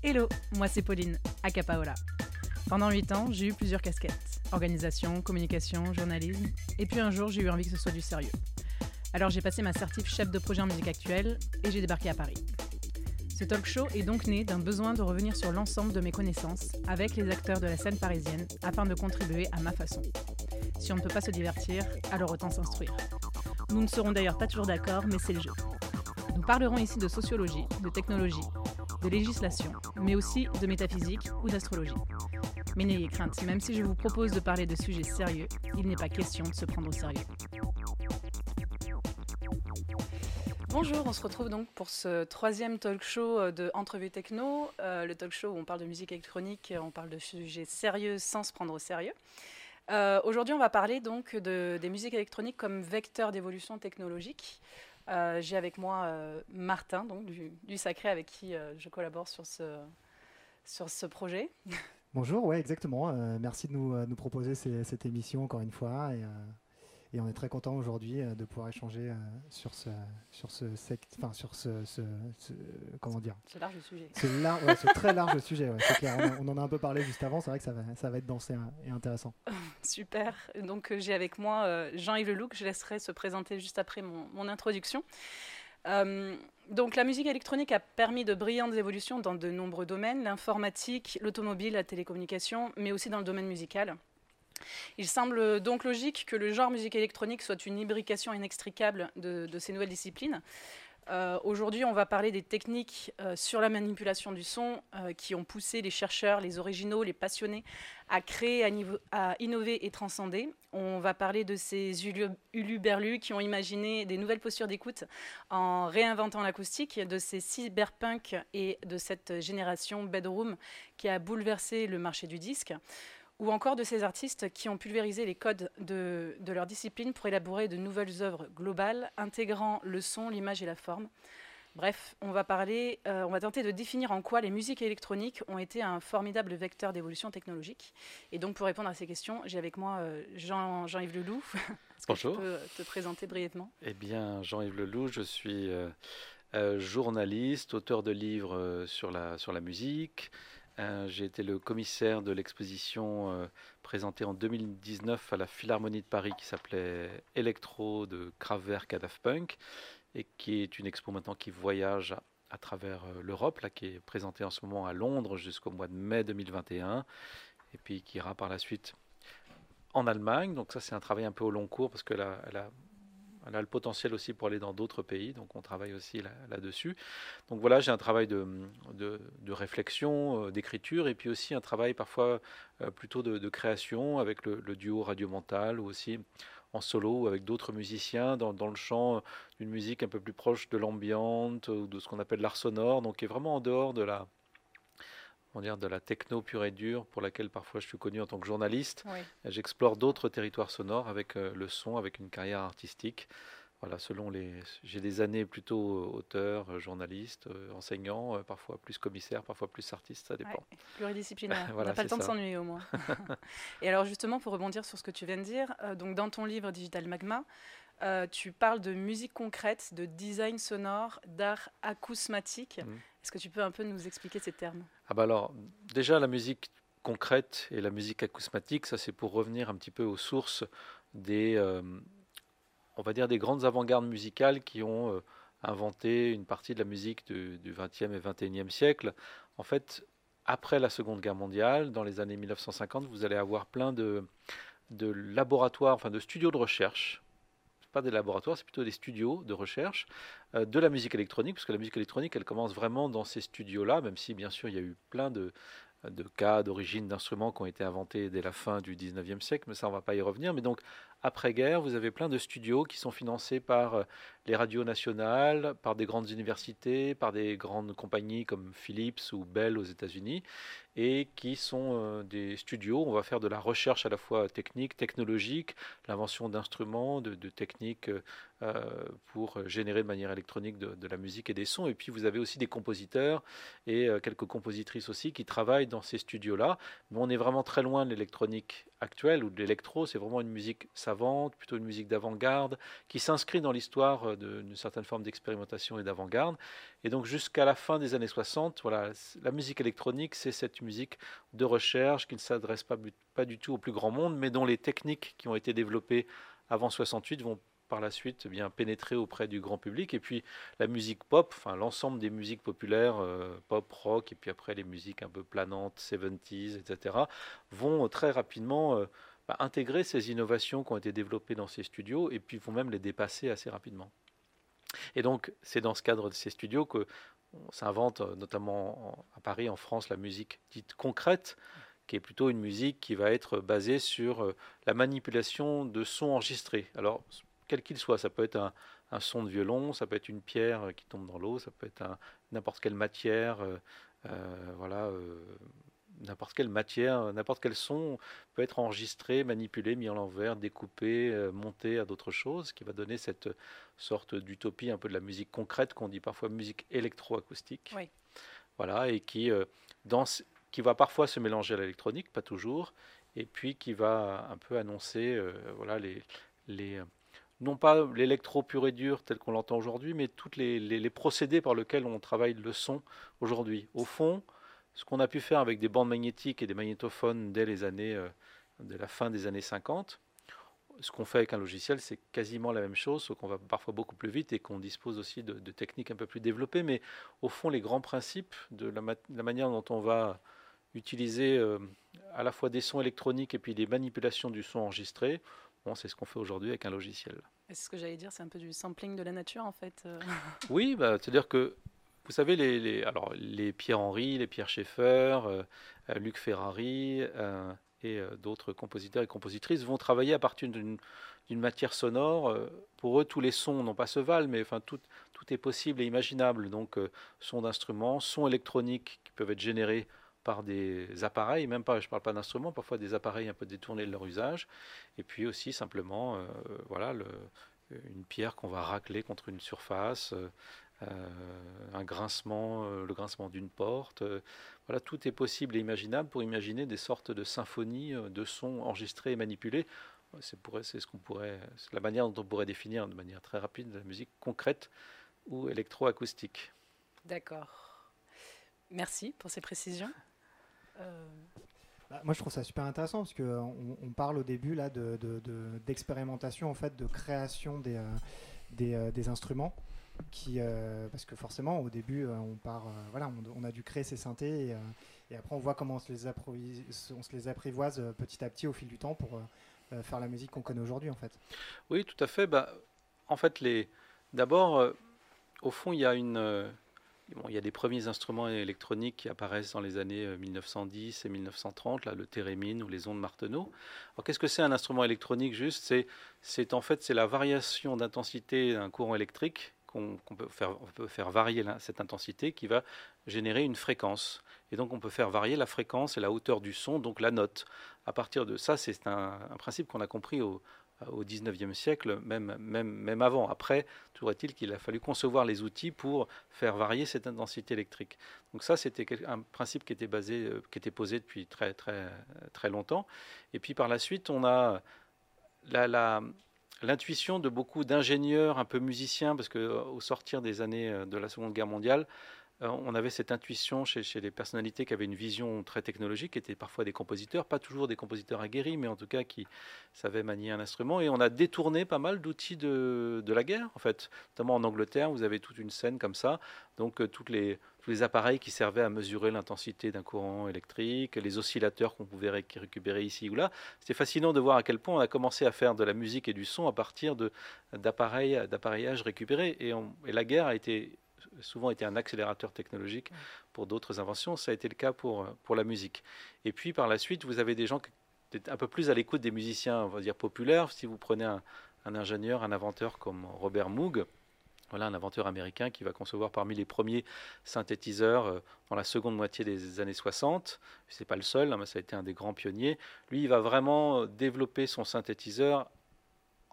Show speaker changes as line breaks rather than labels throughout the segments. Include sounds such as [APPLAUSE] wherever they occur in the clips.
Hello, moi c'est Pauline, à Capaola. Pendant 8 ans, j'ai eu plusieurs casquettes. Organisation, communication, journalisme. Et puis un jour, j'ai eu envie que ce soit du sérieux. Alors j'ai passé ma certif chef de projet en musique actuelle et j'ai débarqué à Paris. Ce talk show est donc né d'un besoin de revenir sur l'ensemble de mes connaissances avec les acteurs de la scène parisienne afin de contribuer à ma façon. Si on ne peut pas se divertir, alors autant s'instruire. Nous ne serons d'ailleurs pas toujours d'accord, mais c'est le jeu. Nous parlerons ici de sociologie, de technologie, de législation, mais aussi de métaphysique ou d'astrologie. Mais n'ayez crainte, même si je vous propose de parler de sujets sérieux, il n'est pas question de se prendre au sérieux. Bonjour, on se retrouve donc pour ce troisième talk show euh, de Entrevue Techno, euh, le talk show où on parle de musique électronique, on parle de sujets sérieux sans se prendre au sérieux. Euh, aujourd'hui, on va parler donc de, des musiques électroniques comme vecteur d'évolution technologique. Euh, j'ai avec moi euh, Martin, donc du, du, Sacré, avec qui euh, je collabore sur ce, sur ce projet.
Bonjour, ouais, exactement. merci de nous, nous proposer cette émission encore une fois. Et on est très content aujourd'hui de pouvoir échanger sur ce, sur ce, enfin sur ce, ce, ce, comment dire
Ce large sujet.
Ce, lar ouais, ce très large sujet, ouais, c'est clair. On, on, en a un peu parlé juste avant. C'est vrai que ça va, ça va être dansé et intéressant. [LAUGHS]
Super. Donc j'ai avec moi euh, Jean-Yves Leloup, que je laisserai se présenter juste après mon, mon introduction. Euh, donc la musique électronique a permis de brillantes évolutions dans de nombreux domaines, l'informatique, l'automobile, la télécommunication, mais aussi dans le domaine musical. Il semble donc logique que le genre musique électronique soit une imbrication inextricable de, ces nouvelles disciplines. Euh, Aujourd'hui, on va parler des techniques euh, sur la manipulation du son euh, qui ont poussé les chercheurs, les originaux, les passionnés à créer, à innover et transcender. On va parler de ces uluberlus qui ont imaginé des nouvelles postures d'écoute en réinventant l'acoustique, de ces cyberpunk et de cette génération bedroom qui a bouleversé le marché du disque ou encore de ces artistes qui ont pulvérisé les codes de, de, leur discipline pour élaborer de nouvelles œuvres globales, intégrant le son, l'image et la forme. Bref, on va parler, euh, on va tenter de définir en quoi les musiques électroniques ont été un formidable vecteur d'évolution technologique. Et donc, pour répondre à ces questions, j'ai avec moi euh, Jean, Jean-Yves Leloup. [LAUGHS]
Bonjour.
tu peux te présenter brièvement?
Eh bien, Jean-Yves Leloup, je suis euh, euh, journaliste, auteur de livres euh, sur la, sur la musique, euh, j'ai été le commissaire de l'exposition euh, présentée en 2019 à la Philharmonie de Paris qui s'appelait Electro de Kraftwerk à Punk et qui est une expo maintenant qui voyage à, travers euh, l'Europe, qui est présentée en ce moment à Londres jusqu'au mois de mai 2021 et puis qui ira par la suite en Allemagne. Donc ça c'est un travail un peu au long cours parce que là, elle a elle a le potentiel aussi pour aller dans d'autres pays, donc on travaille aussi là-dessus. Là donc voilà, j'ai un travail de, de, réflexion, euh, d'écriture, et puis aussi un travail parfois euh, plutôt de, création avec le, duo Radio Mental, ou aussi en solo avec d'autres musiciens dans, dans, le champ d'une musique un peu plus proche de l'ambiante ou de ce qu'on appelle l'art sonore, donc qui est vraiment en dehors de la, on dire, de la techno pure et dure pour laquelle parfois je suis connu en tant que journaliste.
Oui.
J'explore d'autres territoires sonores avec euh, le son, avec une carrière artistique. Voilà, selon les, j'ai des années plutôt auteur, euh, journaliste, euh, enseignant, euh, parfois plus commissaire, parfois plus artiste, ça dépend.
Ouais, pluridisciplinaire. [LAUGHS] voilà, On n'a pas le temps ça. de s'ennuyer au moins. [LAUGHS] et alors justement, pour rebondir sur ce que tu viens de dire, euh, donc dans ton livre Digital Magma, euh, tu parles de musique concrète, de design sonore, d'art acousmatique. Mmh. Est-ce que tu peux un peu nous expliquer ces termes?
Ah bah alors, déjà la musique concrète et la musique acousmatique, ça c'est pour revenir un petit peu aux sources des, euh, on va dire des grandes avant-gardes musicales qui ont euh, inventé une partie de la musique du, du 20e et 21e siècle. En fait, après la Seconde Guerre mondiale, dans les années 1950, vous allez avoir plein de, de laboratoires, enfin de studios de recherche pas des laboratoires, c'est plutôt des studios de recherche euh, de la musique électronique, parce que la musique électronique, elle commence vraiment dans ces studios-là, même si bien sûr il y a eu plein de, de cas d'origine d'instruments qui ont été inventés dès la fin du 19e siècle, mais ça on ne va pas y revenir. Mais donc après-guerre, vous avez plein de studios qui sont financés par euh, les radios nationales, par des grandes universités, par des grandes compagnies comme Philips ou Bell aux États-Unis, et qui sont euh, des studios où on va faire de la recherche à la fois technique, technologique, l'invention d'instruments, de, techniques euh, pour générer de manière électronique de, de, la musique et des sons. Et puis vous avez aussi des compositeurs et quelques compositrices aussi qui travaillent dans ces studios-là. Mais on est vraiment très loin de l'électronique actuelle ou de l'électro, c'est vraiment une musique plutôt une musique d'avant-garde, qui s'inscrit dans l'histoire d'une certaine forme d'expérimentation et d'avant-garde. Et donc jusqu'à la fin des années 60, voilà, la musique électronique, c'est cette musique de recherche qui ne s'adresse pas, du tout au plus grand monde, mais dont les techniques qui ont été développées avant 68 vont par la suite eh bien pénétrer auprès du grand public. Et puis la musique pop, enfin l'ensemble des musiques populaires, euh, pop, rock, et puis après les musiques un peu planantes, 70s, etc., vont euh, très rapidement euh, intégrer ces innovations qui ont été développées dans ces studios, et puis vont même les dépasser assez rapidement. Et donc c'est dans ce cadre de ces studios que s'invente notamment à Paris, en France, la musique dite concrète, qui est plutôt une musique qui va être basée sur la manipulation de sons enregistrés. Alors, quel qu'il soit. Ça peut être un, son de violon, ça peut être une pierre qui tombe dans l'eau, ça peut être n'importe quelle matière, euh, euh, voilà, euh, n'importe quelle matière, n'importe quel son peut être enregistré, manipulé, mis en l'envers, découpé, monté à d'autres choses, qui va donner cette sorte d'utopie un peu de la musique concrète qu'on dit parfois musique électroacoustique. Oui. Voilà, et qui, dans, qui va parfois se mélanger à l'électronique, pas toujours, et puis qui va un peu annoncer voilà, les, les non pas l'électro pur et dur tel qu'on l'entend aujourd'hui, mais tous les, procédés par lesquels on travaille le son aujourd'hui. Au fond, ce qu'on a pu faire avec des bandes magnétiques et des magnétophones dès les années, euh, de la fin des années 50, ce qu'on fait avec un logiciel, c'est quasiment la même chose, sauf qu'on va parfois beaucoup plus vite et qu'on dispose aussi de, techniques un peu plus développées. Mais au fond, les grands principes de la, manière dont on va utiliser euh, à la fois des sons électroniques et puis des manipulations du son enregistré, c'est ce qu'on fait aujourd'hui avec un logiciel.
C'est ce que j'allais dire, c'est un peu du sampling de la nature en fait. Euh.
oui, bah, c'est-à-dire que vous savez, les, alors, les Pierre Henry, les Pierre Schaeffer, euh, euh, Luc Ferrari et d'autres compositeurs et compositrices vont travailler à partir d'une matière sonore. pour eux, tous les sons n'ont pas se valent, mais enfin, tout, est possible et imaginable. Donc, sons d'instruments, sons électroniques qui peuvent être générés par des appareils, même pas, je ne parle pas d'instruments, parfois des appareils un peu détournés de leur usage, et puis aussi simplement, euh, voilà, une pierre qu'on va racler contre une surface, euh, un grincement, euh, le grincement d'une porte, voilà, tout est possible et imaginable pour imaginer des sortes de symphonies de sons enregistrés et manipulés. C'est, c'est ce qu'on pourrait, c'est la manière dont on pourrait définir de manière très rapide la musique concrète ou électroacoustique.
D'accord. Merci pour ces précisions.
Euh, bah, moi, je trouve ça super intéressant parce qu'on on parle au début là d'expérimentation, de, en fait, de création des, euh, euh, des, instruments. Qui, parce que forcément, au début, on part, voilà, on, a dû créer ces synthés et, après, on voit comment on se les, on se les apprivoise petit à petit au fil du temps pour faire la musique qu'on connaît aujourd'hui, en fait.
Oui, tout à fait. Bah, en fait, les, d'abord, au fond, il y a une il y a des premiers instruments électroniques qui apparaissent dans les années 1910 euh, et 1930, là, le thérémine ou les ondes Martenot. Alors, qu'est-ce que c'est un instrument électronique juste? C'est, c'est en fait c'est la variation d'intensité d'un courant électrique qu'on, peut, faire, varier cette intensité qui va générer une fréquence. Et donc on peut faire varier la fréquence et la hauteur du son, donc la note. À partir de ça, c'est un, principe qu'on a compris au, au XIXe siècle, même, même, même avant. Après, toujours est-il qu'il a fallu concevoir les outils pour faire varier cette intensité électrique. Donc ça, c'était un principe qui était basé, euh, qui était posé depuis très très très longtemps. Et puis par la suite, on a la, l'intuition de beaucoup d'ingénieurs, un peu musiciens, parce que euh, sortir des années euh, de la Seconde Guerre mondiale, euh, on avait cette intuition chez, les personnalités qui avaient une vision très technologique, qui étaient parfois des compositeurs, pas toujours des compositeurs aguerris, mais en tout cas qui savaient manier un instrument. Et on a détourné pas mal d'outils de, la guerre, en fait. Notamment en Angleterre, vous avez toute une scène comme ça. Donc, toutes les, tous les appareils qui servaient à mesurer l'intensité d'un courant électrique, les oscillateurs qu'on pouvait récupérer ici ou là. C'était fascinant de voir à quel point on a commencé à faire de la musique et du son à partir d'appareils, d'appareillages récupérés. Et, et la guerre a été souvent été un accélérateur technologique pour d'autres inventions. Ça a été le cas pour, pour la musique. Et puis par la suite, vous avez des gens qui étaient un peu plus à l'écoute des musiciens, on va dire populaires. Si vous prenez un, ingénieur, un inventeur comme Robert Moog, voilà un inventeur américain qui va concevoir parmi les premiers synthétiseurs euh, dans la seconde moitié des années 60. C'est pas le seul, hein, mais ça a été un des grands pionniers. Lui, il va vraiment développer son synthétiseur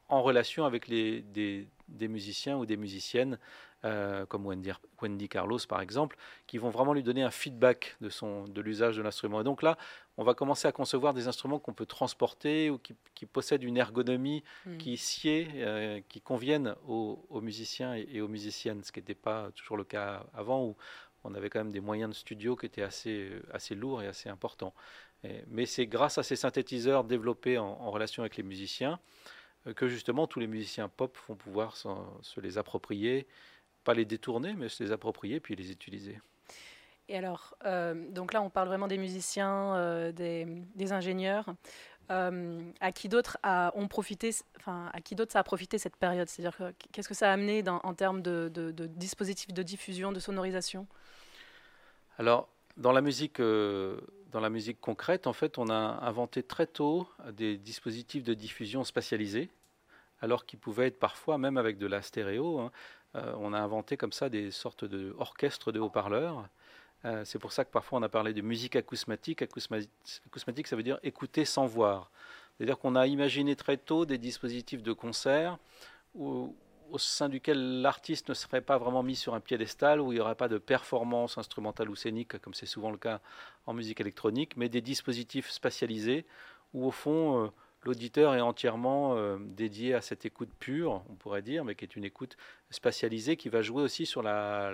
en relation avec des musiciens ou des musiciennes euh, comme Wendy, Wendy, Carlos par exemple, qui vont vraiment lui donner un feedback de, son, de l'usage de l'instrument. Et donc là, on va commencer à concevoir des instruments qu'on peut transporter ou qui, qui possèdent une ergonomie mm. qui sied, euh, qui conviennent aux, musiciens et, aux musiciennes, ce qui n'était pas toujours le cas avant où on avait quand même des moyens de studio qui étaient assez, assez lourds et assez importants. mais c'est grâce à ces synthétiseurs développés en, en relation avec les musiciens euh, que justement tous les musiciens pop vont pouvoir se les approprier pas les détourner, mais se les approprier puis les utiliser.
Et alors, euh, donc là, on parle vraiment des musiciens, euh, des, ingénieurs. Euh, à qui d'autres ont profité, enfin, à qui d'autres ça a profité cette période? C'est-à-dire qu'est-ce que ça a amené dans, en termes de, dispositifs de diffusion, de sonorisation?
Alors, dans la musique, dans la musique concrète, en fait, on a inventé très tôt des dispositifs de diffusion spatialisés, alors qu'ils pouvaient être parfois même avec de la stéréo. Hein, on a inventé comme ça des sortes d'orchestres de, haut-parleurs. Euh, c'est pour ça que parfois on a parlé de musique acousmatique. Acousmatique, ça veut dire écouter sans voir. C'est-à-dire qu'on a imaginé très tôt des dispositifs de concert au sein duquel l'artiste ne serait pas vraiment mis sur un piédestal, où il n'y aurait pas de performance instrumentale ou scénique, comme c'est souvent le cas en musique électronique, mais des dispositifs spatialisés, où au fond, euh, l'auditeur est entièrement euh, dédié à cette écoute pure, on pourrait dire, mais qui est une écoute spatialisée qui va jouer aussi sur la,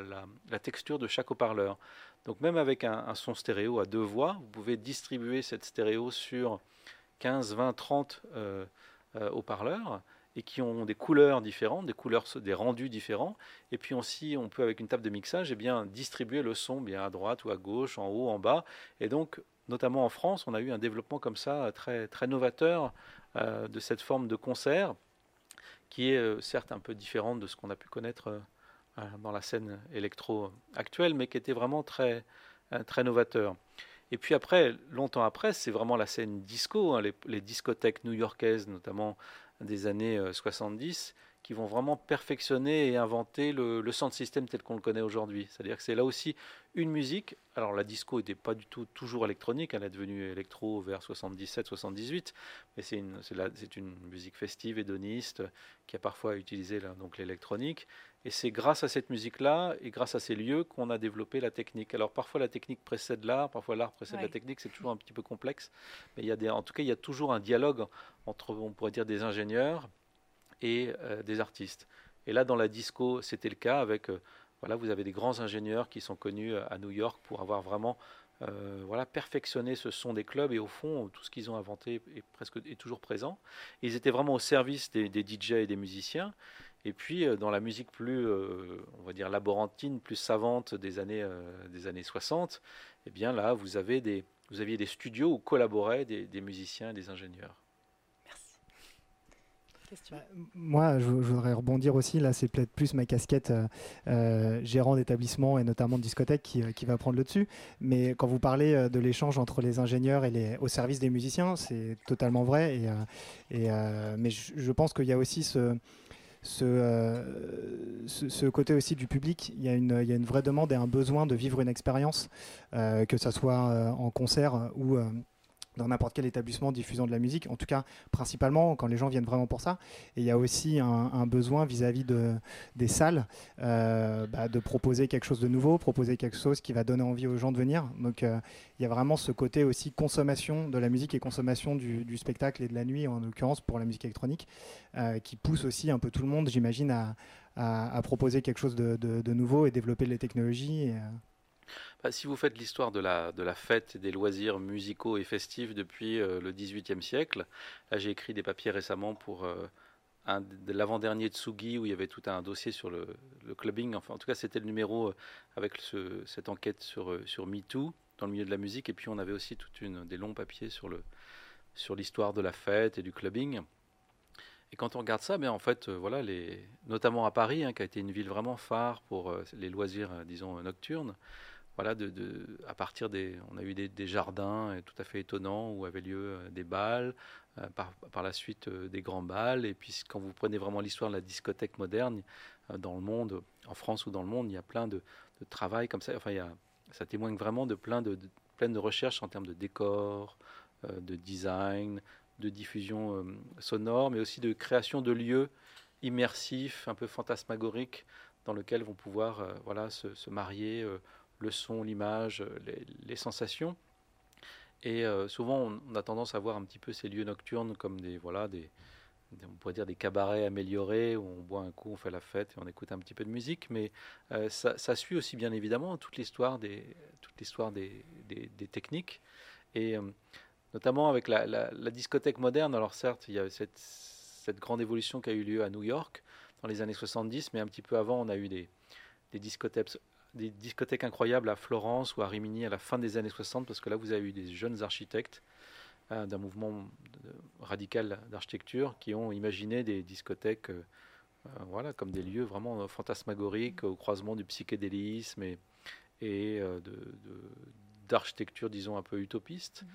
texture de chaque haut-parleur. Donc même avec un, son stéréo à deux voix, vous pouvez distribuer cette stéréo sur 15, 20, 30 haut-parleurs et qui ont des couleurs différentes, des couleurs, des rendus différents. Et puis aussi, on peut avec une table de mixage, eh bien distribuer le son bien à droite ou à gauche, en haut, en bas. Et donc notamment en France, on a eu un développement comme ça très, très novateur euh, de cette forme de concert, qui est euh, certes un peu différente de ce qu'on a pu connaître euh, dans la scène électro actuelle, mais qui était vraiment très, très novateur. Et puis après, longtemps après, c'est vraiment la scène disco, hein, les, discothèques new-yorkaises, notamment des années 70, qui vont vraiment perfectionner et inventer le, le sound system tel qu'on le connaît aujourd'hui. C'est-à-dire que c'est là aussi une musique. Alors la disco n'était pas du tout toujours électronique, elle est devenue électro vers 77-78, mais c'est une, musique festive, hédoniste, qui a parfois utilisé donc l'électronique. Et c'est grâce à cette musique-là et grâce à ces lieux qu'on a développé la technique. Alors parfois la technique précède l'art, parfois l'art précède la technique, c'est toujours un petit peu complexe. Mais il y a des, en tout cas, il y a toujours un dialogue entre, on pourrait dire, des ingénieurs et euh, des artistes. Et là, dans la disco, c'était le cas avec, euh, voilà, vous avez des grands ingénieurs qui sont connus euh, à New York pour avoir vraiment voilà, perfectionné ce son des clubs et au fond, tout ce qu'ils ont inventé est, presque, est toujours présent. ils étaient vraiment au service des, des DJ et des musiciens. Et puis, dans la musique plus, on va dire, laborantine, plus savante des années, des années 60, eh bien là, vous, avez des, vous aviez des studios où collaboraient des, des musiciens et des ingénieurs.
Bah, moi, je, voudrais rebondir aussi. Là, c'est peut-être plus ma casquette euh, euh, gérant d'établissement et notamment de discothèque qui, qui, va prendre le dessus. Mais quand vous parlez euh, de l'échange entre les ingénieurs et les, au service des musiciens, c'est totalement vrai. Et, mais je, pense qu'il y a aussi ce, côté aussi du public. Il y, a une, il y, a une, vraie demande et un besoin de vivre une expérience, que ce soit en concert ou dans n'importe quel établissement diffusant de la musique, en tout cas principalement quand les gens viennent vraiment pour ça. Et il y a aussi un, besoin vis-à-vis de, des salles euh, bah, de proposer quelque chose de nouveau, proposer quelque chose qui va donner envie aux gens de venir. Donc euh, il y a vraiment ce côté aussi consommation de la musique et consommation du, spectacle et de la nuit, en l'occurrence pour la musique électronique, euh, qui pousse aussi un peu tout le monde, j'imagine, à, proposer quelque chose de, nouveau et développer les technologies.
Bah, si vous faites l'histoire de la, de fête des loisirs musicaux et festifs depuis euh, le XVIIIe siècle, là j'ai écrit des papiers récemment pour euh, un, l'avant-dernier Tsugi où il y avait tout un dossier sur le, clubbing. Enfin, en tout cas, c'était le numéro euh, avec ce, cette enquête sur, sur MeToo dans le milieu de la musique. Et puis on avait aussi des longs papiers sur, l'histoire de la fête et du clubbing. Et quand on regarde ça, bien en fait, voilà, les, notamment à Paris, hein, qui a été une ville vraiment phare pour les loisirs, disons, nocturnes, voilà, de, à partir des, on a eu des, jardins tout à fait étonnants où avaient lieu euh, des balles, euh, par, la suite euh, des grands balles. Et puis quand vous prenez vraiment l'histoire de la discothèque moderne dans le monde, en France ou dans le monde, il y a plein de, travail comme ça. Enfin, il y a, ça témoigne vraiment de plein de, plein de recherches en termes de décor, de design, de diffusion sonore, mais aussi de création de lieux immersifs, un peu fantasmagoriques dans lequel vont pouvoir voilà, se, marier le son, l'image, les, sensations. Et souvent, on, a tendance à voir un petit peu ces lieux nocturnes comme des, voilà, des, on pourrait dire des cabarets améliorés où on boit un coup, on fait la fête et on écoute un petit peu de musique, mais euh, ça, suit aussi bien évidemment toute l'histoire des, toute l'histoire des, des, techniques et euh, notamment avec la, la, discothèque moderne. Alors certes, il y a cette, cette, grande évolution qui a eu lieu à New York dans les années 70, mais un petit peu avant, on a eu des, des discothèques des discothèques incroyables à Florence ou à Rimini à la fin des années 60, parce que là, vous avez eu des jeunes architectes euh, d'un mouvement radical d'architecture qui ont imaginé des discothèques euh, euh, voilà, comme des lieux vraiment fantasmagoriques au croisement du psychédélisme et, et d'architecture, disons, un peu utopiste. Mmh.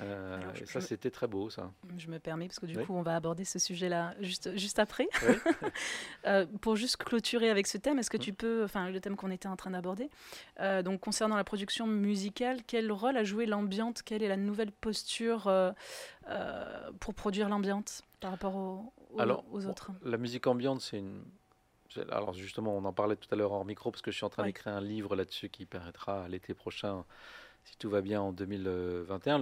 Euh, et ça, c'était très beau, ça.
Je me permets, parce que du coup, on va aborder ce sujet-là juste, juste après. [LAUGHS] euh, pour juste clôturer avec ce thème, est-ce que mmh. tu peux, enfin, le thème qu'on était en train d'aborder, euh, donc concernant la production musicale, quel rôle a joué l'ambiante Quelle est la nouvelle posture pour produire l'ambiante par rapport aux, aux autres?
La musique ambiante, c'est une. Alors justement, on en parlait tout à l'heure en micro parce que je suis en train d'écrire un livre là-dessus qui paraîtra l'été prochain si tout va bien en 2021.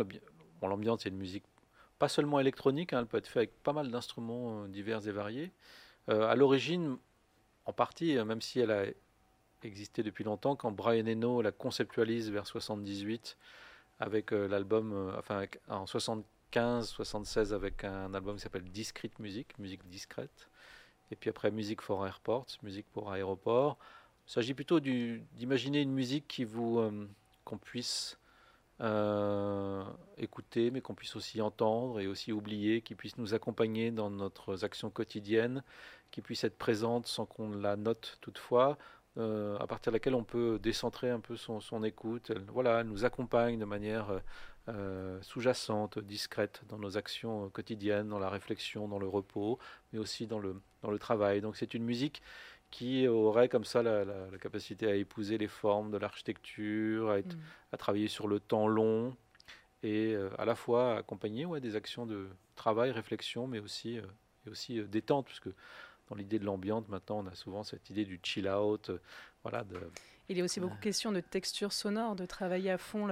L'ambiance, c'est une musique pas seulement électronique, hein, elle peut être faite avec pas mal d'instruments euh, divers et variés. Euh, à l'origine, en partie, euh, même si elle a existé depuis longtemps, quand Brian Eno la conceptualise vers 78 avec l'album, enfin en 75, 76 avec un album qui s'appelle Discrete Music, musique discrète, et puis après Music for Airports, musique pour aéroport. Il s'agit plutôt d'imaginer une musique qui vous qu'on puisse euh, écouter, mais qu'on puisse aussi entendre et aussi oublier, qui puisse nous accompagner dans notre action quotidienne, qui puisse être présente sans qu'on la note toutefois, euh, à partir de laquelle on peut décentrer un peu son, écoute. Elle, voilà, nous accompagne de manière euh, sous-jacente, discrète dans nos actions quotidiennes, dans la réflexion, dans le repos, mais aussi dans le travail. Donc c'est une musique qui aurait comme ça la, capacité à épouser les formes de l'architecture, à, mm. à, travailler sur le temps long et euh, à la fois accompagner ouais, des actions de travail, réflexion, mais aussi, euh, et aussi euh, détente, puisque dans l'idée de l'ambiance, maintenant, on a souvent cette idée du chill out. voilà, de,
Il y a aussi beaucoup de questions de texture sonore, de travailler à fond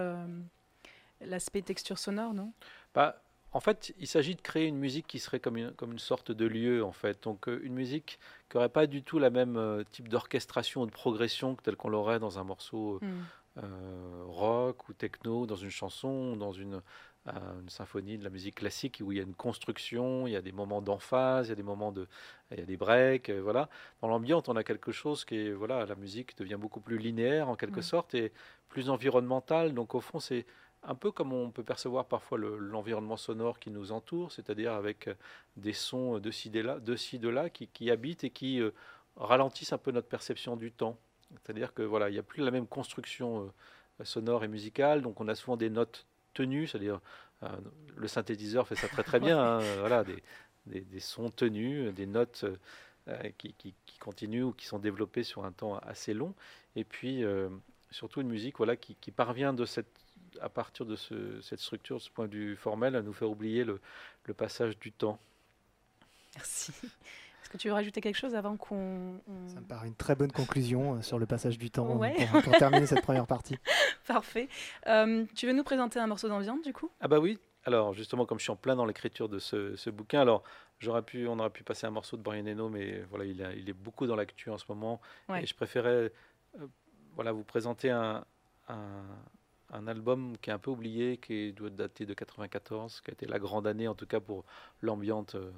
l'aspect texture sonore, non?
Bah, en fait, il s'agit de créer une musique qui serait comme une, comme une sorte de lieu, en fait. Donc, euh, une musique qui n'aurait pas du tout la même euh, type d'orchestration ou de progression que tel qu'on l'aurait dans un morceau euh, hmm. rock ou techno, dans une chanson, dans une, une symphonie de la musique classique où il y a une construction, il y a des moments d'emphase, il y a des moments de, il y a des breaks, voilà. Dans l'ambiance, on a quelque chose qui est, voilà, la musique devient beaucoup plus linéaire en quelque hmm. sorte et plus environnementale. Donc, au fond, c'est un peu comme on peut percevoir parfois l'environnement sonore qui nous entoure, c'est-à-dire avec euh, des sons de ci, de là, de, ci, de là qui, habitent et qui euh, ralentissent un peu notre perception du temps. C'est-à-dire que voilà, il n'y a plus la même construction euh, sonore et musicale, donc on a souvent des notes tenues, c'est-à-dire le synthétiseur fait ça très très bien, [LAUGHS] hein, voilà, des, sons tenus, des notes qui, continuent ou qui sont développées sur un temps assez long, et puis surtout une musique voilà, qui parvient de cette à partir de cette structure, de ce point de vue formel, à nous faire oublier le, passage du temps.
Merci. Est-ce que tu veux rajouter quelque chose avant qu'on...
Ça me paraît une très bonne conclusion euh, sur le passage du temps pour, terminer cette première partie. [LAUGHS]
Parfait. Euh, tu veux nous présenter un morceau d'ambiance du coup?
Ah bah oui. Alors justement, comme je suis en plein dans l'écriture de ce, bouquin, alors j'aurais pu, on aurait pu passer un morceau de Brian Eno, mais voilà, il, il est beaucoup dans l'actu en ce moment, et je préférais euh, voilà vous présenter un, un album qui est un peu oublié, qui doit dater de 94, qui a été la grande année en tout cas pour l'ambiance euh,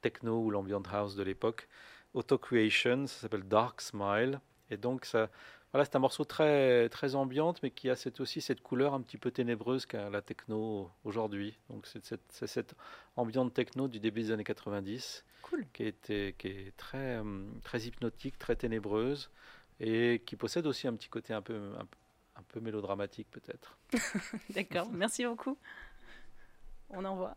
techno ou l'ambiance house de l'époque. Auto Creation, ça s'appelle Dark Smile. Et donc ça, voilà, c'est un morceau très très ambiante, mais qui a cette, aussi cette couleur un petit peu ténébreuse qu'a la techno aujourd'hui. Donc c'est cette, cette, ambiance techno du début des années 90,
cool.
qui, était, qui est très euh, très hypnotique, très ténébreuse et qui possède aussi un petit côté un peu, un, un peu mélodramatique peut-être. [LAUGHS]
D'accord, merci beaucoup. On envoie.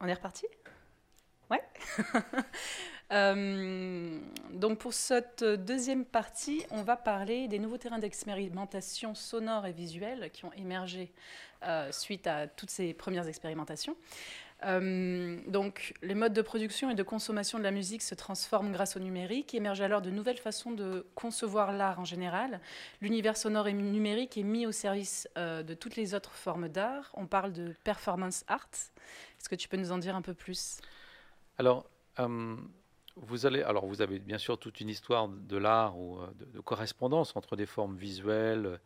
On est reparti? Ouais. [LAUGHS] Euh, donc pour cette deuxième partie, on va parler des nouveaux terrains d'expérimentation sonore et visuelle qui ont émergé euh, suite à toutes ces premières expérimentations. Euh, donc, les modes de production et de consommation de la musique se transforment grâce au numérique. Émergent alors de nouvelles façons de concevoir l'art en général. L'univers sonore et numérique est mis au service euh, de toutes les autres formes d'art. On parle de performance art. Est-ce que tu peux nous en dire un peu plus?
Alors, euh, vous allez, alors vous avez bien sûr toute une histoire de l'art ou de, de, correspondance entre des formes visuelles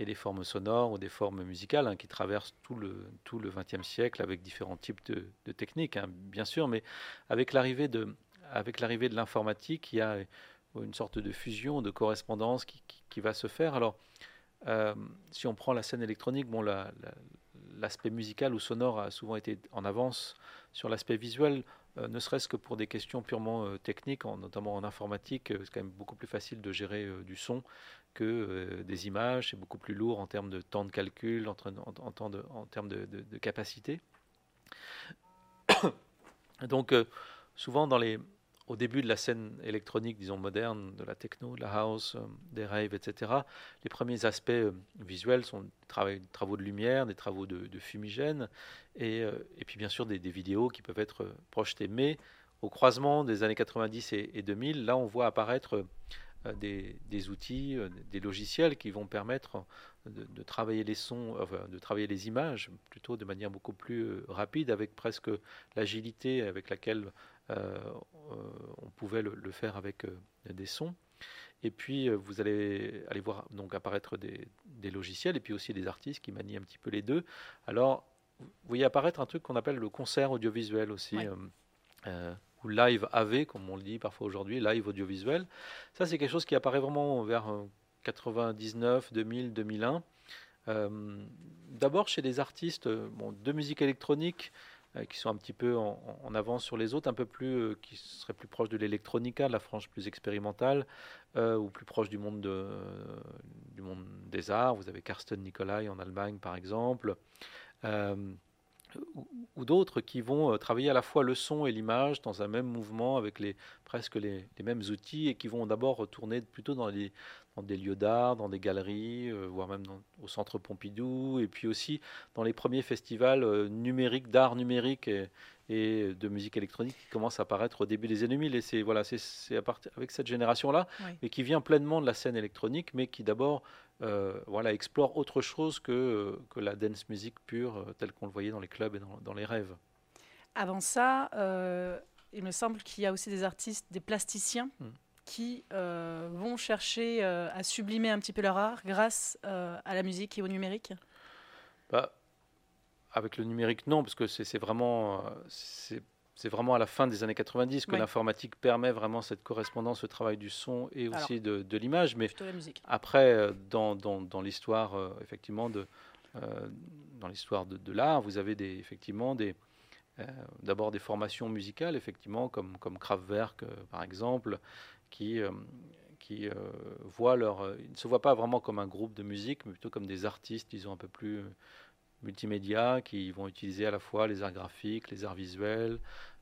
et des formes sonores ou des formes musicales hein, qui traversent tout le, tout le XXe siècle avec différents types de, techniques, hein, bien sûr, mais avec l'arrivée de, l'informatique, il y a une sorte de fusion, de correspondance qui, qui, va se faire. Alors, euh, si on prend la scène électronique, bon, l'aspect musical ou sonore a souvent été en avance sur l'aspect visuel. Euh, ne serait-ce que pour des questions purement euh, techniques, notamment en informatique, c'est quand même beaucoup plus facile de gérer du son que euh, des images. C'est beaucoup plus lourd en termes de temps de calcul, en, de, termes de, capacité. [COUGHS] Donc, euh, souvent, dans les, au début de la scène électronique, disons moderne, de la techno, de la house, euh, des raves, etc., les premiers aspects visuels sont des travaux, de lumière, des travaux de, fumigène, et, puis bien sûr des, vidéos qui peuvent être projetées. Mais au croisement des années 90 et, et 2000, là, on voit apparaître euh, des, outils, euh, des logiciels qui vont permettre de, travailler les sons, de travailler les images plutôt de manière beaucoup plus euh, rapide, avec presque l'agilité avec laquelle on pouvait le, faire avec des sons. Et puis vous allez aller voir donc apparaître des, logiciels et puis aussi des artistes qui manient un petit peu les deux. Alors vous voyez apparaître un truc qu'on appelle le concert audiovisuel aussi ou live AV, comme on le dit parfois aujourd'hui, live audiovisuel. Ça, c'est quelque chose qui apparaît vraiment vers 99, 2000, 2001. D'abord chez des artistes euh, de musique électronique euh, qui sont un petit peu en, avance sur les autres, un peu plus, euh, qui seraient plus proches de l'électronica, la frange plus expérimentale, ou plus proche du monde, de, du monde des arts. Vous avez Karsten Nicolai en Allemagne, par exemple ou, d'autres qui vont euh, travailler à la fois le son et l'image dans un même mouvement avec les, presque les, mêmes outils et qui vont d'abord retourner plutôt dans, les, dans des lieux d'art, dans des galeries, euh, voire même au centre Pompidou, et puis aussi dans les premiers festivals euh, numériques, d'art numérique et, et, de musique électronique qui commencent à apparaître au début des années 2000. Et c'est voilà, c'est avec cette génération-là, mais qui vient pleinement de la scène électronique, mais qui d'abord euh, voilà, explore autre chose que, que la dance music pure euh, telle qu'on le voyait dans les clubs et dans, dans les rêves.
Avant ça, euh, il me semble qu'il y a aussi des artistes, des plasticiens. Hmm. qui vont chercher à sublimer un petit peu leur art grâce à la musique et au numérique?
Bah, Avec le numérique, non, parce que c'est vraiment, c'est vraiment à la fin des années 90 que l'informatique permet vraiment cette correspondance, au travail du son et aussi de, l'image. Mais après, euh, dans, dans, l'histoire, euh, effectivement, de, euh, dans l'histoire de, l'art, vous avez des, effectivement des, d'abord des formations musicales, effectivement, comme, comme Kraftwerk, par exemple, qui, qui voient leur, ils ne se voient pas vraiment comme un groupe de musique, mais plutôt comme des artistes, disons, un peu plus multimédia, qui vont utiliser à la fois les arts graphiques, les arts visuels,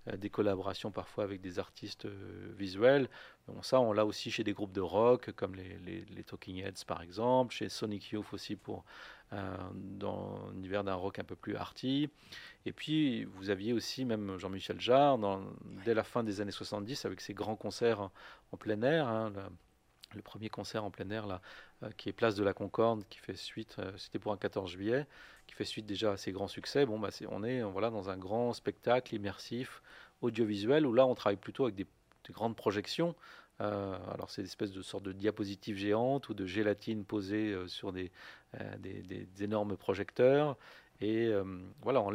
euh, des collaborations parfois avec des artistes euh, visuels. Bon, ça, on l'a aussi chez des groupes de rock comme les, Talking Heads par exemple, chez Sonic Youth aussi pour euh, dans l'univers d'un rock un peu plus arty. Et puis vous aviez aussi même Jean-Michel Jarre dès la fin des années 70 avec ses grands concerts en, plein air. Hein, premier concert en plein air là, qui est Place de la Concorde, qui fait suite, c'était pour un 14 juillet, qui fait suite déjà à ses grands succès. Bon, bah, on est voilà, dans un grand spectacle immersif, audiovisuel, où là, on travaille plutôt avec des, grandes projections. Euh, alors, c'est une espèce de sorte de diapositive géante ou de gélatine posée euh, sur des, euh, des, énormes projecteurs. Et voilà, on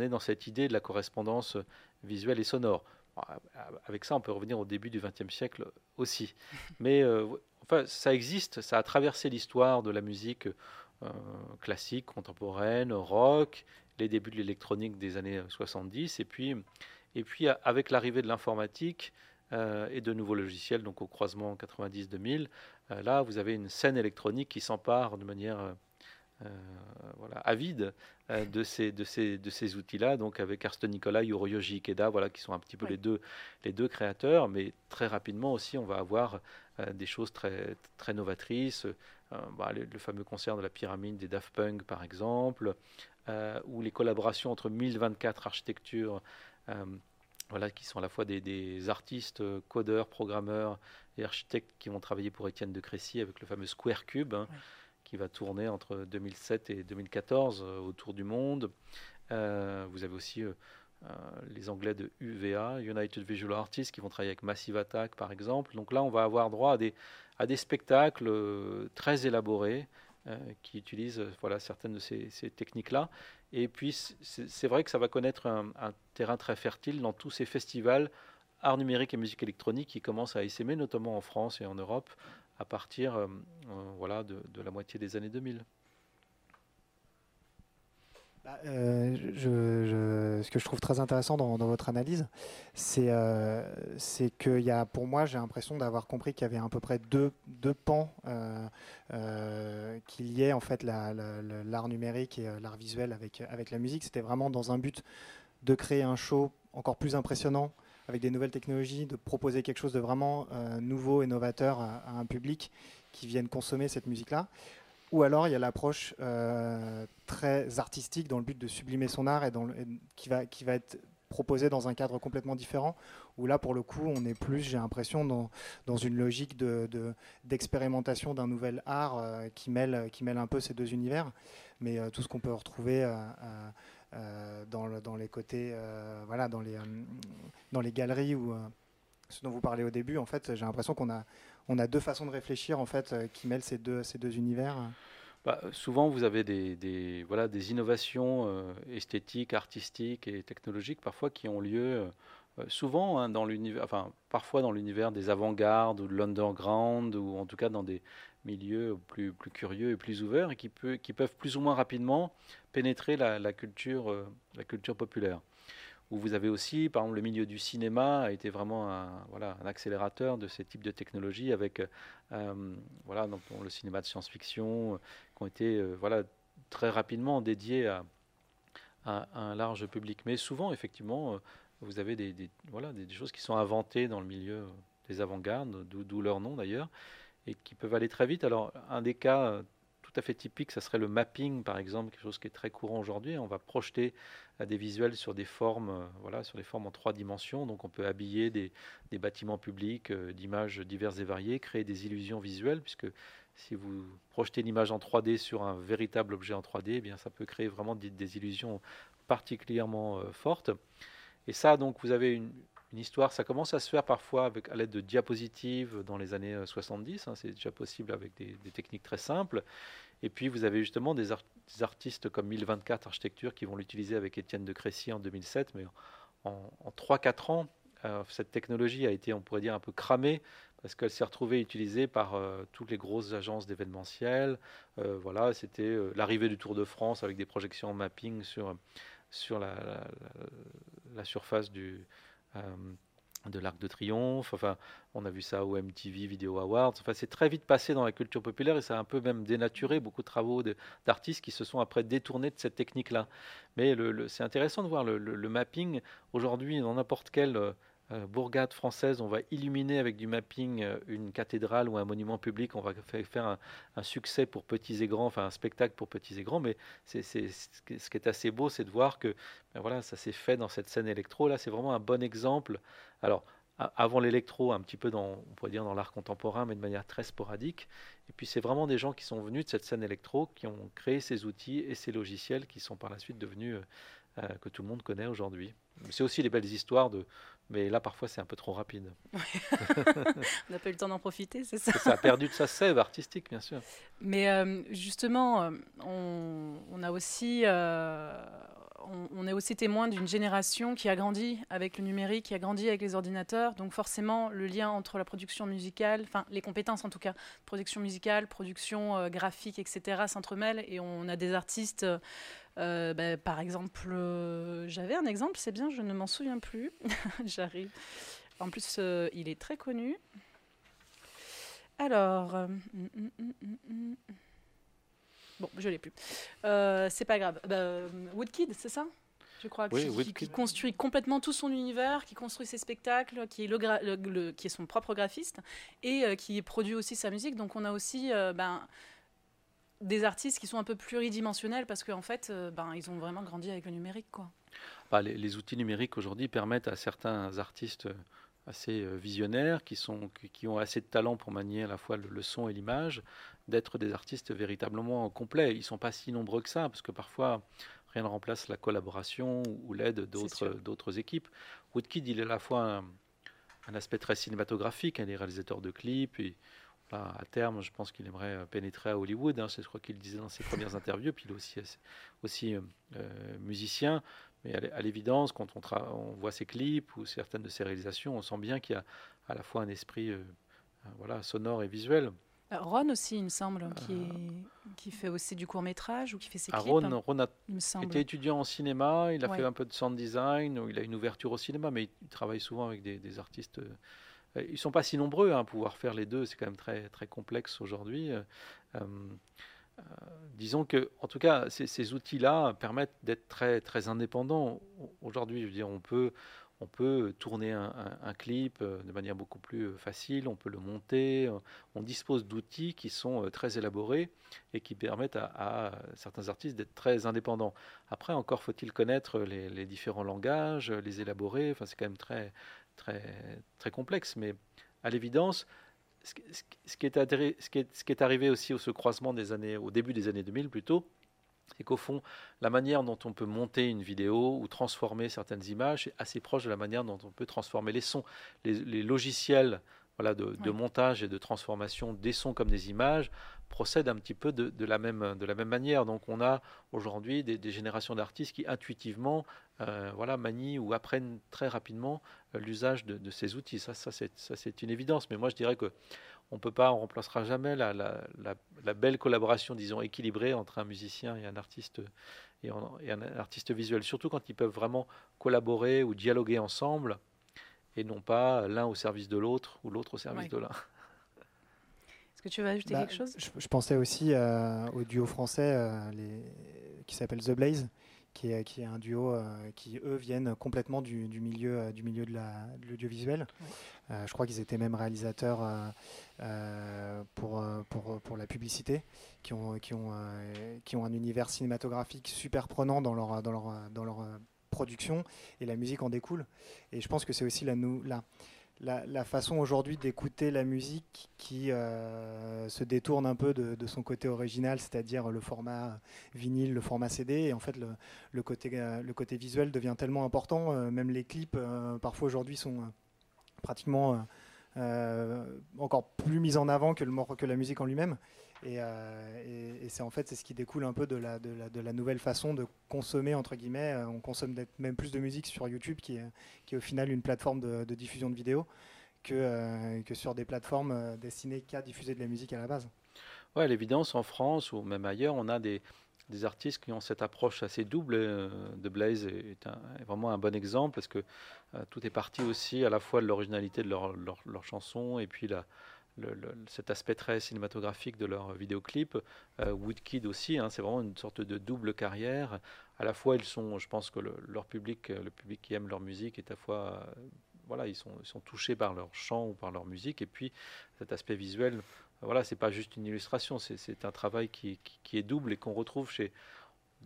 est dans cette idée de la correspondance visuelle et sonore. Avec ça, on peut revenir au début du XXe siècle aussi. [LAUGHS] Mais enfin, ça existe, ça a traversé l'histoire de la musique euh, classique, contemporaine, rock, les débuts de l'électronique des années 70, et puis, et puis avec l'arrivée de l'informatique euh, et de nouveaux logiciels, donc au croisement 90-2000, euh, là vous avez une scène électronique qui s'empare de manière voilà, avide de ces, de ces, de ces outils-là, donc avec Arsten Nicolas, Yoroyoji Ikeda, voilà, qui sont un petit peu les, deux, les deux créateurs, mais très rapidement aussi, on va avoir des choses très, très novatrices, bah, le, le, fameux concert de la pyramide des Daft Punk, par exemple, ou les collaborations entre 1024 architectures voilà, qui sont à la fois des, artistes, euh, codeurs, programmeurs et architectes qui vont travailler pour Étienne de Crécy avec le fameux Square Cube, hein, qui va tourner entre 2007 et 2014 euh, autour du monde. Euh, vous avez aussi les Anglais de UVA, United Visual Artists, qui vont travailler avec Massive Attack, par exemple. Donc là, on va avoir droit à des, spectacles très élaborés qui utilisent voilà, certaines de ces, techniques-là. Et puis, c'est vrai que ça va connaître un, terrain très fertile dans tous ces festivals art numérique et musique électronique qui commencent à essaimer, notamment en France et en Europe, à partir euh, euh, voilà, de, la moitié des années 2000.
Bah, euh, ce que je trouve très intéressant dans, votre analyse, c'est euh, y pour moi, j'ai l'impression d'avoir compris qu'il y avait à peu près deux, pans euh, qui liaient en fait l'art numérique et l'art visuel avec, avec la musique. C'était vraiment dans un but de créer un show encore plus impressionnant avec des nouvelles technologies, de proposer quelque chose de vraiment nouveau et novateur à, un public qui vienne consommer cette musique-là. Ou alors il y a l'approche euh, très artistique dans le but de sublimer son art et, qui, va, qui va être proposée dans un cadre complètement différent, où là pour le coup on est plus, j'ai l'impression, dans, dans, une logique d'expérimentation de, d'un nouvel art euh, qui, mêle, qui mêle un peu ces deux univers, mais euh, tout ce qu'on peut retrouver dans, dans, les côtés, voilà, dans les, dans les galeries ou ce dont vous parlez au début, en fait, j'ai l'impression qu'on a, on a deux façons de réfléchir en fait euh, qui mêlent ces deux, ces deux univers.
Bah, souvent, vous avez des, voilà, des innovations euh, esthétiques, artistiques et technologiques parfois qui ont lieu euh, souvent hein, dans l'univers, enfin parfois dans l'univers des avant-gardes ou de l'underground ou en tout cas dans des milieux plus, curieux et plus ouverts et qui, peuvent plus ou moins rapidement pénétrer la, culture, la culture populaire où vous avez aussi, par exemple, le milieu du cinéma a été vraiment un, voilà, un accélérateur de ces types de technologies avec euh, voilà, donc, le cinéma de science-fiction, euh, qui ont été euh, voilà, très rapidement dédiés à, un large public. Mais souvent, effectivement, vous avez des, voilà, des, choses qui sont inventées dans le milieu des avant-gardes, d'où leur nom d'ailleurs, et qui peuvent aller très vite. Alors, un des cas tout à fait typique, ça serait le mapping, par exemple, quelque chose qui est très courant aujourd'hui. On va projeter euh, des visuels sur des formes, euh, voilà, sur des formes en trois dimensions. Donc, on peut habiller des, bâtiments publics euh, d'images diverses et variées, créer des illusions visuelles, puisque si vous projetez une image en 3D sur un véritable objet en 3D, eh bien, ça peut créer vraiment des, illusions particulièrement fortes. Et ça, donc, vous avez une, histoire. Ça commence à se faire parfois avec, à l'aide de diapositives dans les années 70. Hein, c'est déjà possible avec des, techniques très simples. Et puis vous avez justement des, artistes comme 1024 Architecture qui vont l'utiliser avec Étienne de Crécy en 2007, mais en, 3-4 ans, euh, cette technologie a été, on pourrait dire, un peu cramée parce qu'elle s'est retrouvée utilisée par euh, toutes les grosses agences d'événementiel. Euh, voilà, c'était l'arrivée du Tour de France avec des projections en mapping sur, sur la surface du, de l'Arc de Triomphe. Enfin, on a vu ça au MTV Video Awards. Enfin, c'est très vite passé dans la culture populaire et ça a un peu même dénaturé beaucoup de travaux d'artistes qui se sont après détournés de cette technique-là. Mais c'est intéressant de voir le, mapping aujourd'hui dans n'importe quel euh, euh, bourgade française, on va illuminer avec du mapping euh, une cathédrale ou un monument public, on va faire un, succès pour petits et grands, enfin un spectacle pour petits et grands, mais c'est, ce qui est assez beau, c'est de voir que ben voilà, ça s'est fait dans cette scène électro. Là, c'est vraiment un bon exemple. Alors, avant l'électro, un petit peu dans, on pourrait dire dans l'art contemporain, mais de manière très sporadique. Et puis c'est vraiment des gens qui sont venus de cette scène électro, qui ont créé ces outils et ces logiciels qui sont par la suite devenus euh, que tout le monde connaît aujourd'hui. C'est aussi les belles histoires de, mais là, parfois, c'est un peu trop rapide. [LAUGHS]
on n'a pas eu le temps d'en profiter, c'est ça
Ça a perdu de sa sève artistique, bien sûr.
Mais euh, justement, euh, on, a aussi, euh, on, est aussi témoin d'une génération qui a grandi avec le numérique, qui a grandi avec les ordinateurs. Donc forcément, le lien entre la production musicale, enfin les compétences en tout cas, production musicale, production graphique, etc., s'entremêlent. Et on a des artistes euh, bah, par exemple, euh, j'avais un exemple, c'est bien, je ne m'en souviens plus. [LAUGHS] J'arrive. En plus, euh, il est très connu. Alors, Bon, je l'ai plus. C'est pas grave. Bah, Woodkid, c'est ça? Je crois, qui, construit complètement tout son univers, qui construit ses spectacles, qui est, le, qui est son propre graphiste et euh, qui produit aussi sa musique. Donc on a aussi euh, ben, des artistes qui sont un peu pluridimensionnels parce qu'en fait, euh, ben, ils ont vraiment grandi avec le numérique. Quoi.
Bah, les, outils numériques aujourd'hui permettent à certains artistes assez visionnaires, qui, sont, qui, ont assez de talent pour manier à la fois le, son et l'image, d'être des artistes véritablement complets. Ils ne sont pas si nombreux que ça, parce que parfois, rien ne remplace la collaboration ou l'aide d'autres équipes. Woodkid, il est à la fois un, aspect très cinématographique, un des réalisateurs de clips, et à terme, je pense qu'il aimerait euh, pénétrer à Hollywood, hein, c'est ce qu'il disait dans ses premières interviews, puis il est aussi, aussi euh, euh, musicien, mais à l'évidence, quand on, on, voit ses clips ou certaines de ses réalisations, on sent bien qu'il y a à la fois un esprit voilà, sonore et visuel.
Ron aussi, il me semble, qui, qui fait aussi du court métrage ou qui fait ses
ah,
clips.
Ron, Ron a été étudiant en cinéma, il a fait un peu de sound design, il a une ouverture au cinéma, mais il travaille souvent avec des, artistes. Euh, ils ne sont pas si nombreux hein, à pouvoir faire les deux, c'est quand même très, très complexe aujourd'hui. disons que, en tout cas, ces, outils-là permettent d'être très, très indépendants. Aujourd'hui, je veux dire, on peut, on peut tourner un, clip euh, de manière beaucoup plus euh, facile, on peut le monter, euh, on dispose d'outils qui sont très élaborés et qui permettent à, certains artistes d'être très indépendants. Après, encore faut-il connaître les, différents langages, les élaborer, enfin c'est quand même très, très, très complexe, mais à l'évidence, ce, qui est, arrivé aussi au ce croisement des années, au début des années 2000 plutôt, c'est qu'au fond, la manière dont on peut monter une vidéo ou transformer certaines images est assez proche de la manière dont on peut transformer les sons. Les, logiciels voilà, de, montage et de transformation des sons comme des images procèdent un petit peu de, la, même, de la même manière. Donc on a aujourd'hui des, générations d'artistes qui intuitivement euh, voilà, manient ou apprennent très rapidement euh, l'usage de, ces outils. Ça, ça c'est une évidence. Mais moi, je dirais que on peut pas, on remplacera jamais la, belle collaboration, disons, équilibrée entre un musicien et un artiste et, un artiste visuel. Surtout quand ils peuvent vraiment collaborer ou dialoguer ensemble et non pas l'un au service de l'autre ou l'autre au service de l'un.
Est-ce que tu veux ajouter bah, quelque chose?
je, pensais aussi euh, au duo français euh, qui s'appelle The Blaze qui est, qui est un duo euh, qui, eux, viennent complètement du, du milieu, euh, du milieu de l'audiovisuel. Euh, je crois qu'ils étaient même réalisateurs pour, pour, pour, la publicité, qui ont, qui, ont, qui ont un univers cinématographique super prenant dans leur, dans leur, dans leur production, et la musique en découle. Et je pense que c'est aussi la, façon aujourd'hui d'écouter la musique qui euh, se détourne un peu de, son côté original, c'est-à-dire le format vinyle, le format CD. Et en fait, le, côté, euh, le côté visuel devient tellement important. Euh, même les clips, parfois aujourd'hui, sont pratiquement encore plus mis en avant que, le, que la musique en lui-même. Euh, et, c'est en fait c'est ce qui découle un peu de la, de la, nouvelle façon de consommer entre guillemets. Euh, on consomme même plus de musique sur YouTube qui est, qui au final une plateforme de, diffusion de vidéos que, euh, que sur des plateformes destinées qu'à diffuser de la musique à la base.
Ouais, l'évidence en France ou même ailleurs, on a des, des artistes qui ont cette approche assez double. de Blaze est, vraiment un bon exemple parce que tout est parti aussi à la fois de l'originalité de leurs leur, leur chansons et puis la, cet aspect très cinématographique de leur vidéoclip. Euh, Woodkid aussi, hein, c'est vraiment une sorte de double carrière. À la fois, ils sont, je pense que leur public, le public qui aime leur musique, est à la fois, euh, voilà, ils sont, touchés par leur chant ou par leur musique. Et puis, cet aspect visuel, voilà, c'est pas juste une illustration, c'est un travail qui, est double et qu'on retrouve chez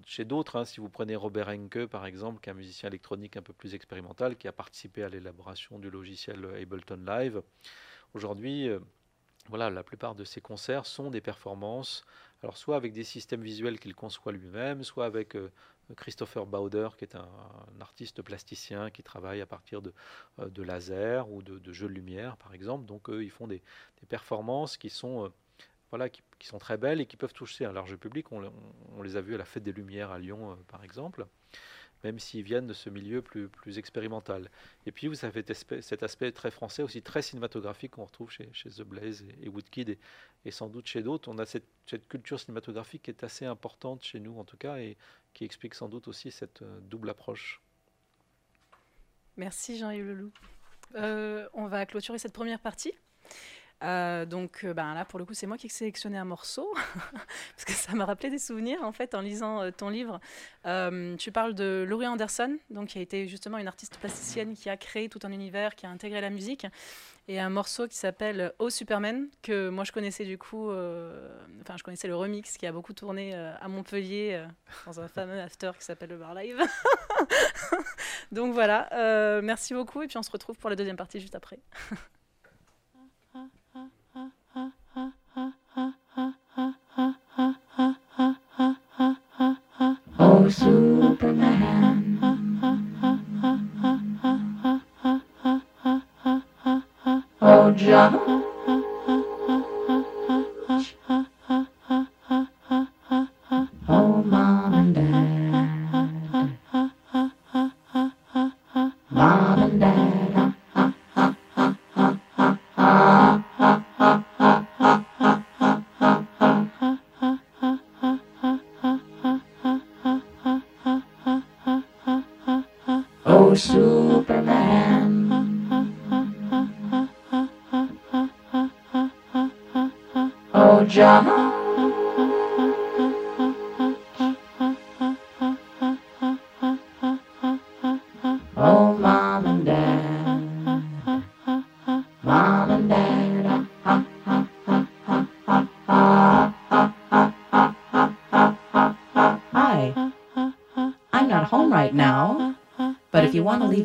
chez d'autres, hein. si vous prenez Robert Henke par exemple, qui est un musicien électronique un peu plus expérimental, qui a participé à l'élaboration du logiciel Ableton Live. Aujourd'hui, euh, voilà, la plupart de ses concerts sont des performances, soit avec des systèmes visuels qu'il conçoit lui-même, soit avec euh, Christopher Bauder, qui est un, artiste plasticien qui travaille à partir de, euh, de laser ou de, jeux de lumière, par exemple. Donc, ils font des, performances qui sont, euh, qui, sont très belles et qui peuvent toucher un large public. On, on, les a vus à la Fête des Lumières à Lyon, par exemple même s'ils viennent de ce milieu plus, expérimental. Et puis vous avez cet aspect, très français, aussi très cinématographique qu'on retrouve chez, chez, The Blaze et, Woodkid, et, sans doute chez d'autres. On a cette, culture cinématographique qui est assez importante chez nous, en tout cas, et qui explique sans doute aussi cette euh, double approche.
Merci Jean-Yves Leloup. Euh, on va clôturer cette première partie.
Euh, donc ben là, pour le coup, c'est moi qui ai sélectionné un morceau, [LAUGHS] parce que ça m'a rappelé des souvenirs, en fait, en lisant ton livre. tu parles de Laurie Anderson, donc, qui a été justement une artiste plasticienne qui a créé tout un univers, qui a intégré la musique et un morceau qui s'appelle Oh Superman, que moi je connaissais du coup, euh, enfin je connaissais le remix qui a beaucoup tourné euh, à Montpellier euh, dans un fameux after qui s'appelle le Bar Live. [LAUGHS] Donc voilà, merci beaucoup et puis on se retrouve pour la deuxième partie juste après. [LAUGHS]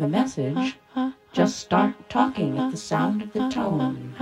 message, just start talking at the sound of the tone.